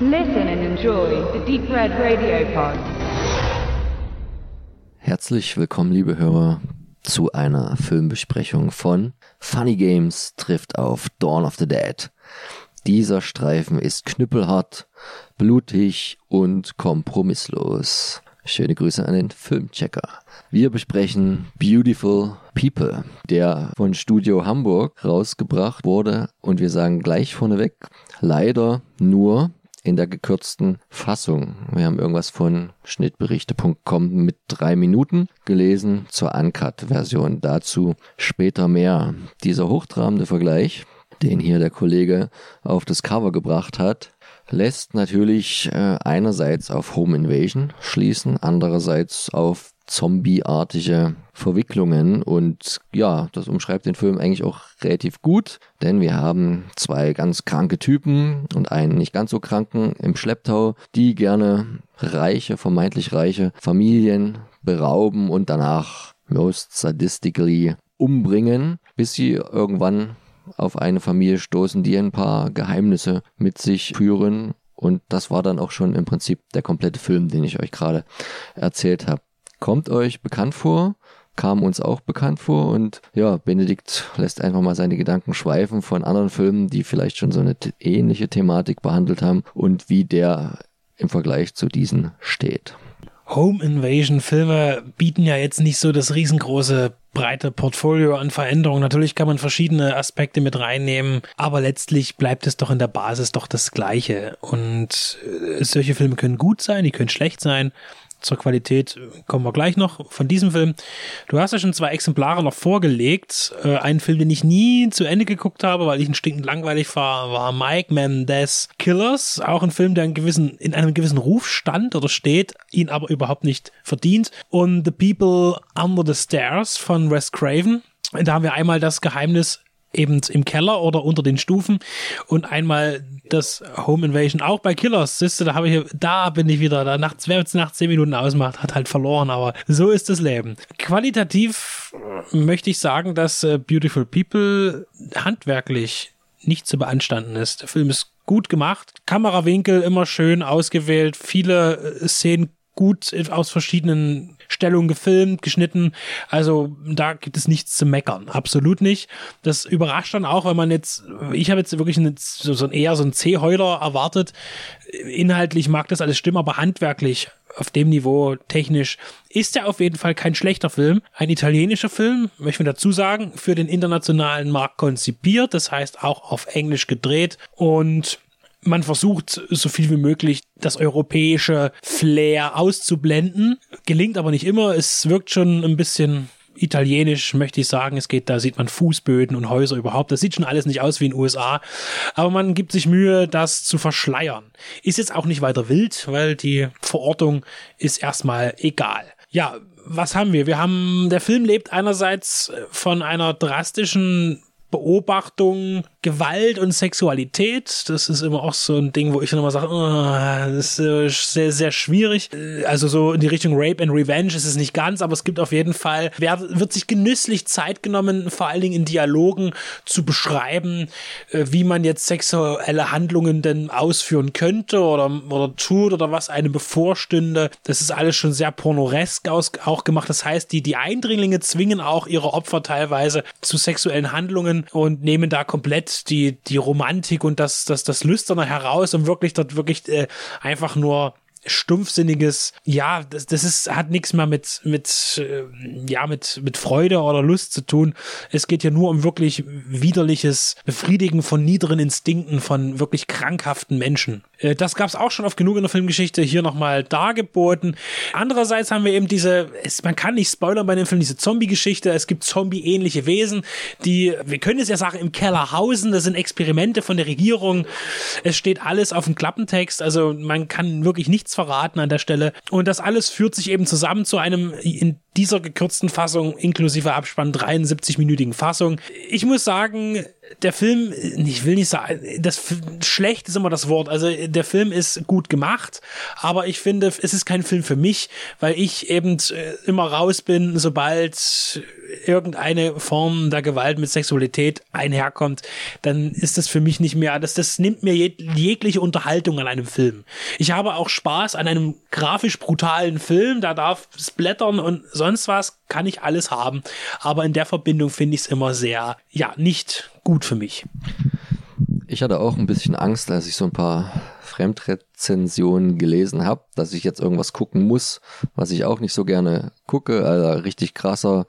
Listen and enjoy the Deep Red Radio Pod. Herzlich willkommen, liebe Hörer, zu einer Filmbesprechung von Funny Games trifft auf Dawn of the Dead. Dieser Streifen ist knüppelhart, blutig und kompromisslos. Schöne Grüße an den Filmchecker. Wir besprechen Beautiful People, der von Studio Hamburg rausgebracht wurde und wir sagen gleich vorneweg, leider nur in der gekürzten Fassung. Wir haben irgendwas von schnittberichte.com mit drei Minuten gelesen zur Uncut-Version. Dazu später mehr. Dieser hochtrabende Vergleich, den hier der Kollege auf das Cover gebracht hat, lässt natürlich äh, einerseits auf Home Invasion schließen, andererseits auf zombieartige Verwicklungen und ja, das umschreibt den Film eigentlich auch relativ gut, denn wir haben zwei ganz kranke Typen und einen nicht ganz so kranken im Schlepptau, die gerne reiche, vermeintlich reiche Familien berauben und danach most sadistically umbringen, bis sie irgendwann auf eine Familie stoßen, die ein paar Geheimnisse mit sich führen. Und das war dann auch schon im Prinzip der komplette Film, den ich euch gerade erzählt habe. Kommt euch bekannt vor? kam uns auch bekannt vor und ja, Benedikt lässt einfach mal seine Gedanken schweifen von anderen Filmen, die vielleicht schon so eine ähnliche Thematik behandelt haben und wie der im Vergleich zu diesen steht. Home Invasion Filme bieten ja jetzt nicht so das riesengroße breite Portfolio an Veränderungen. Natürlich kann man verschiedene Aspekte mit reinnehmen, aber letztlich bleibt es doch in der Basis doch das Gleiche. Und äh, solche Filme können gut sein, die können schlecht sein zur Qualität kommen wir gleich noch von diesem Film. Du hast ja schon zwei Exemplare noch vorgelegt. Äh, einen Film, den ich nie zu Ende geguckt habe, weil ich ein stinkend langweilig war, war Mike Mendez Killers. Auch ein Film, der in, gewissen, in einem gewissen Ruf stand oder steht, ihn aber überhaupt nicht verdient. Und The People Under the Stairs von Wes Craven. Da haben wir einmal das Geheimnis eben im Keller oder unter den Stufen und einmal das Home Invasion auch bei Killers. Siehst du, da habe ich, da bin ich wieder, da nachts, wer jetzt nach zehn Minuten ausmacht, hat halt verloren, aber so ist das Leben. Qualitativ möchte ich sagen, dass äh, Beautiful People handwerklich nicht zu beanstanden ist. Der Film ist gut gemacht, Kamerawinkel immer schön ausgewählt, viele äh, Szenen gut aus verschiedenen Stellung gefilmt, geschnitten. Also da gibt es nichts zu meckern. Absolut nicht. Das überrascht dann auch, wenn man jetzt, ich habe jetzt wirklich eine, so, so eher so ein C-Heuler erwartet. Inhaltlich mag das alles stimmen, aber handwerklich auf dem Niveau technisch ist er auf jeden Fall kein schlechter Film. Ein italienischer Film, möchte ich dazu sagen, für den internationalen Markt konzipiert, das heißt auch auf Englisch gedreht und man versucht so viel wie möglich das europäische Flair auszublenden. Gelingt aber nicht immer. Es wirkt schon ein bisschen italienisch, möchte ich sagen. Es geht, da sieht man Fußböden und Häuser überhaupt. Das sieht schon alles nicht aus wie in den USA. Aber man gibt sich Mühe, das zu verschleiern. Ist jetzt auch nicht weiter wild, weil die Verortung ist erstmal egal. Ja, was haben wir? Wir haben, der Film lebt einerseits von einer drastischen Beobachtung Gewalt und Sexualität. Das ist immer auch so ein Ding, wo ich dann immer sage, oh, das ist sehr, sehr schwierig. Also so in die Richtung Rape and Revenge ist es nicht ganz, aber es gibt auf jeden Fall, wer, wird sich genüsslich Zeit genommen, vor allen Dingen in Dialogen zu beschreiben, äh, wie man jetzt sexuelle Handlungen denn ausführen könnte oder, oder tut oder was einem bevorstünde. Das ist alles schon sehr pornoresk aus, auch gemacht. Das heißt, die, die Eindringlinge zwingen auch ihre Opfer teilweise zu sexuellen Handlungen und nehmen da komplett die, die Romantik und das, das, das Lüsterne heraus, um wirklich dort wirklich äh, einfach nur stumpfsinniges, ja, das, das ist, hat nichts mehr mit, mit, äh, ja, mit, mit Freude oder Lust zu tun. Es geht ja nur um wirklich widerliches Befriedigen von niederen Instinkten von wirklich krankhaften Menschen. Äh, das gab es auch schon oft genug in der Filmgeschichte, hier nochmal dargeboten. Andererseits haben wir eben diese, es, man kann nicht spoilern bei dem Film, diese Zombie-Geschichte. Es gibt Zombie-ähnliche Wesen, die, wir können es ja sagen, im Keller hausen. Das sind Experimente von der Regierung. Es steht alles auf dem Klappentext. Also man kann wirklich nichts verraten an der Stelle. Und das alles führt sich eben zusammen zu einem in dieser gekürzten Fassung inklusive Abspann 73-minütigen Fassung. Ich muss sagen, der Film, ich will nicht sagen, das schlecht ist immer das Wort. Also der Film ist gut gemacht, aber ich finde, es ist kein Film für mich, weil ich eben äh, immer raus bin, sobald irgendeine Form der Gewalt mit Sexualität einherkommt, dann ist das für mich nicht mehr, das, das nimmt mir jeg jegliche Unterhaltung an einem Film. Ich habe auch Spaß an einem grafisch brutalen Film, da darf Splattern und sonst was, kann ich alles haben. Aber in der Verbindung finde ich es immer sehr, ja, nicht gut für mich. Ich hatte auch ein bisschen Angst, als ich so ein paar Fremdrezensionen gelesen habe, dass ich jetzt irgendwas gucken muss, was ich auch nicht so gerne gucke. Also richtig krasser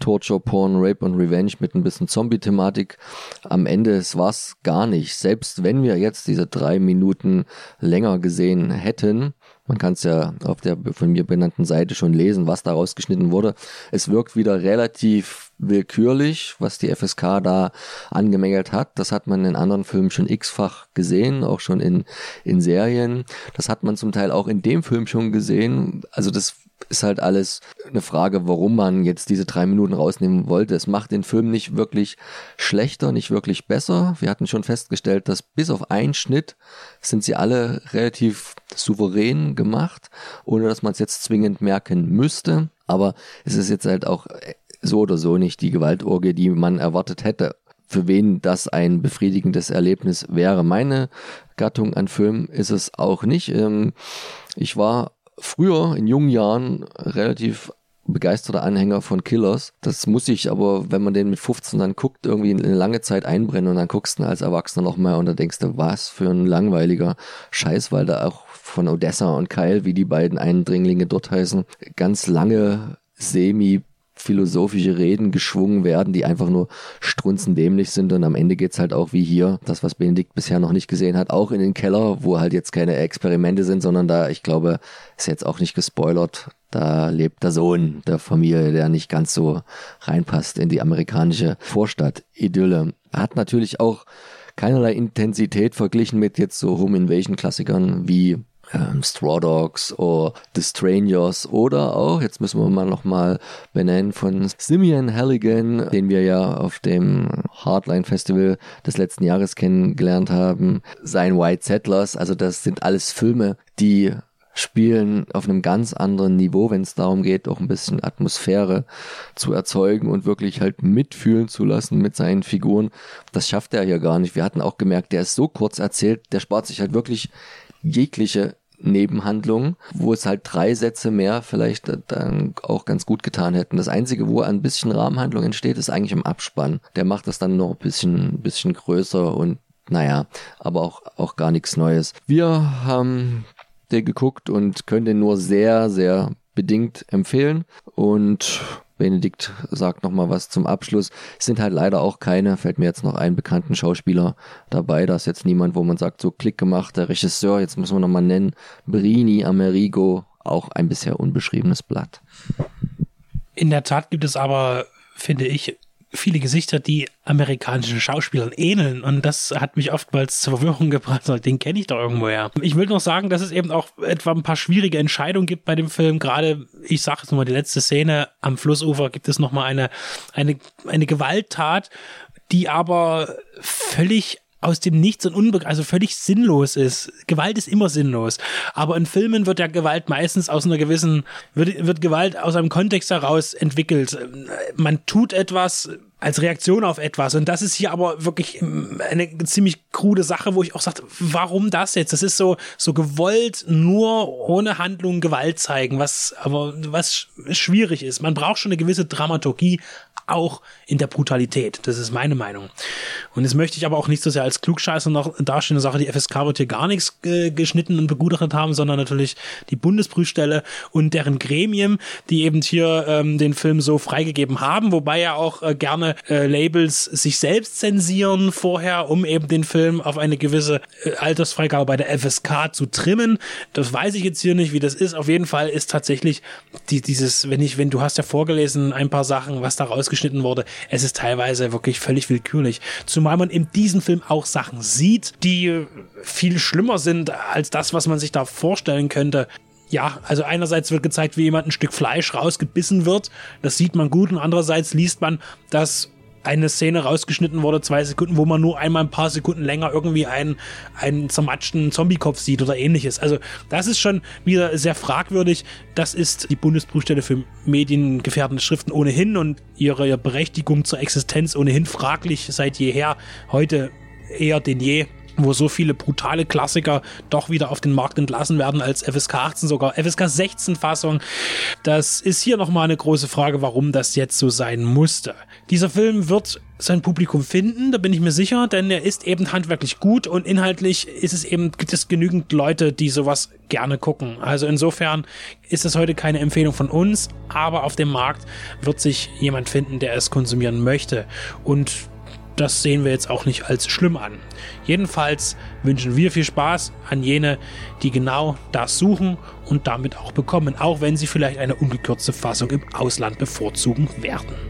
Torture, Porn, Rape und Revenge mit ein bisschen Zombie-Thematik. Am Ende es gar nicht. Selbst wenn wir jetzt diese drei Minuten länger gesehen hätten, man kann es ja auf der von mir benannten Seite schon lesen, was da rausgeschnitten wurde. Es wirkt wieder relativ willkürlich, was die FSK da angemängelt hat. Das hat man in anderen Filmen schon x-fach gesehen, auch schon in, in Serien. Das hat man zum Teil auch in dem Film schon gesehen. Also das ist halt alles eine Frage, warum man jetzt diese drei Minuten rausnehmen wollte. Es macht den Film nicht wirklich schlechter, nicht wirklich besser. Wir hatten schon festgestellt, dass bis auf einen Schnitt sind sie alle relativ souverän gemacht, ohne dass man es jetzt zwingend merken müsste. Aber es ist jetzt halt auch so oder so nicht die Gewaltorgie, die man erwartet hätte. Für wen das ein befriedigendes Erlebnis wäre. Meine Gattung an Film ist es auch nicht. Ähm, ich war früher in jungen Jahren relativ begeisterter Anhänger von Killers. Das muss ich aber, wenn man den mit 15 dann guckt, irgendwie eine lange Zeit einbrennen und dann guckst du als Erwachsener nochmal und dann denkst du, was für ein langweiliger Scheiß, weil da auch von Odessa und Kyle, wie die beiden Eindringlinge dort heißen, ganz lange semi philosophische Reden geschwungen werden, die einfach nur strunzendämlich sind und am Ende geht's halt auch wie hier, das was Benedikt bisher noch nicht gesehen hat, auch in den Keller, wo halt jetzt keine Experimente sind, sondern da, ich glaube, ist jetzt auch nicht gespoilert, da lebt der Sohn der Familie, der nicht ganz so reinpasst in die amerikanische Vorstadt-Idylle. Hat natürlich auch keinerlei Intensität verglichen mit jetzt so Home Invasion Klassikern wie ähm, Straw Dogs oder The Strangers oder auch, jetzt müssen wir mal nochmal benennen, von Simeon Halligan, den wir ja auf dem Hardline Festival des letzten Jahres kennengelernt haben, sein White Settlers, also das sind alles Filme, die spielen auf einem ganz anderen Niveau, wenn es darum geht, auch ein bisschen Atmosphäre zu erzeugen und wirklich halt mitfühlen zu lassen mit seinen Figuren. Das schafft er hier gar nicht. Wir hatten auch gemerkt, der ist so kurz erzählt, der spart sich halt wirklich jegliche Nebenhandlungen, wo es halt drei Sätze mehr vielleicht dann auch ganz gut getan hätten. Das Einzige, wo ein bisschen Rahmenhandlung entsteht, ist eigentlich im Abspann. Der macht das dann noch ein bisschen, bisschen größer und naja, aber auch, auch gar nichts Neues. Wir haben den geguckt und können den nur sehr, sehr bedingt empfehlen und Benedikt sagt noch mal was zum Abschluss. Es sind halt leider auch keine, fällt mir jetzt noch einen bekannten Schauspieler dabei. Da ist jetzt niemand, wo man sagt, so Klick gemacht, der Regisseur, jetzt müssen wir noch mal nennen, Brini Amerigo, auch ein bisher unbeschriebenes Blatt. In der Tat gibt es aber, finde ich, viele Gesichter, die amerikanischen Schauspielern ähneln. Und das hat mich oftmals zur Verwirrung gebracht. Den kenne ich doch irgendwoher. Ich will noch sagen, dass es eben auch etwa ein paar schwierige Entscheidungen gibt bei dem Film. Gerade, ich sage jetzt nochmal, die letzte Szene am Flussufer gibt es nochmal eine, eine, eine Gewalttat, die aber völlig aus dem Nichts und unbe also völlig sinnlos ist. Gewalt ist immer sinnlos. Aber in Filmen wird ja Gewalt meistens aus einer gewissen, wird, wird Gewalt aus einem Kontext heraus entwickelt. Man tut etwas, als Reaktion auf etwas. Und das ist hier aber wirklich eine ziemlich krude Sache, wo ich auch sage, warum das jetzt? Das ist so, so gewollt nur ohne Handlung Gewalt zeigen, was aber was schwierig ist. Man braucht schon eine gewisse Dramaturgie, auch in der Brutalität. Das ist meine Meinung. Und das möchte ich aber auch nicht so sehr als Klugscheißer noch darstellen. Eine Sache, die FSK wird hier gar nichts äh, geschnitten und begutachtet haben, sondern natürlich die Bundesprüfstelle und deren Gremien, die eben hier ähm, den Film so freigegeben haben, wobei ja auch äh, gerne äh, Labels sich selbst zensieren vorher, um eben den Film auf eine gewisse äh, Altersfreigabe bei der FSK zu trimmen. Das weiß ich jetzt hier nicht, wie das ist. Auf jeden Fall ist tatsächlich die, dieses, wenn ich, wenn du hast ja vorgelesen, ein paar Sachen, was da rausgeschnitten wurde, es ist teilweise wirklich völlig willkürlich. Zumal man in diesem Film auch Sachen sieht, die viel schlimmer sind als das, was man sich da vorstellen könnte ja, also einerseits wird gezeigt, wie jemand ein Stück Fleisch rausgebissen wird. Das sieht man gut. Und andererseits liest man, dass eine Szene rausgeschnitten wurde, zwei Sekunden, wo man nur einmal ein paar Sekunden länger irgendwie einen, einen zermatschten Zombiekopf sieht oder ähnliches. Also das ist schon wieder sehr fragwürdig. Das ist die Bundesprüfstelle für mediengefährdende Schriften ohnehin und ihre Berechtigung zur Existenz ohnehin fraglich seit jeher. Heute eher denn je wo so viele brutale Klassiker doch wieder auf den Markt entlassen werden als FSK 18, sogar FSK 16 Fassung. Das ist hier nochmal eine große Frage, warum das jetzt so sein musste. Dieser Film wird sein Publikum finden, da bin ich mir sicher, denn er ist eben handwerklich gut und inhaltlich ist es eben, gibt es genügend Leute, die sowas gerne gucken. Also insofern ist es heute keine Empfehlung von uns, aber auf dem Markt wird sich jemand finden, der es konsumieren möchte. Und das sehen wir jetzt auch nicht als schlimm an. Jedenfalls wünschen wir viel Spaß an jene, die genau das suchen und damit auch bekommen, auch wenn sie vielleicht eine ungekürzte Fassung im Ausland bevorzugen werden.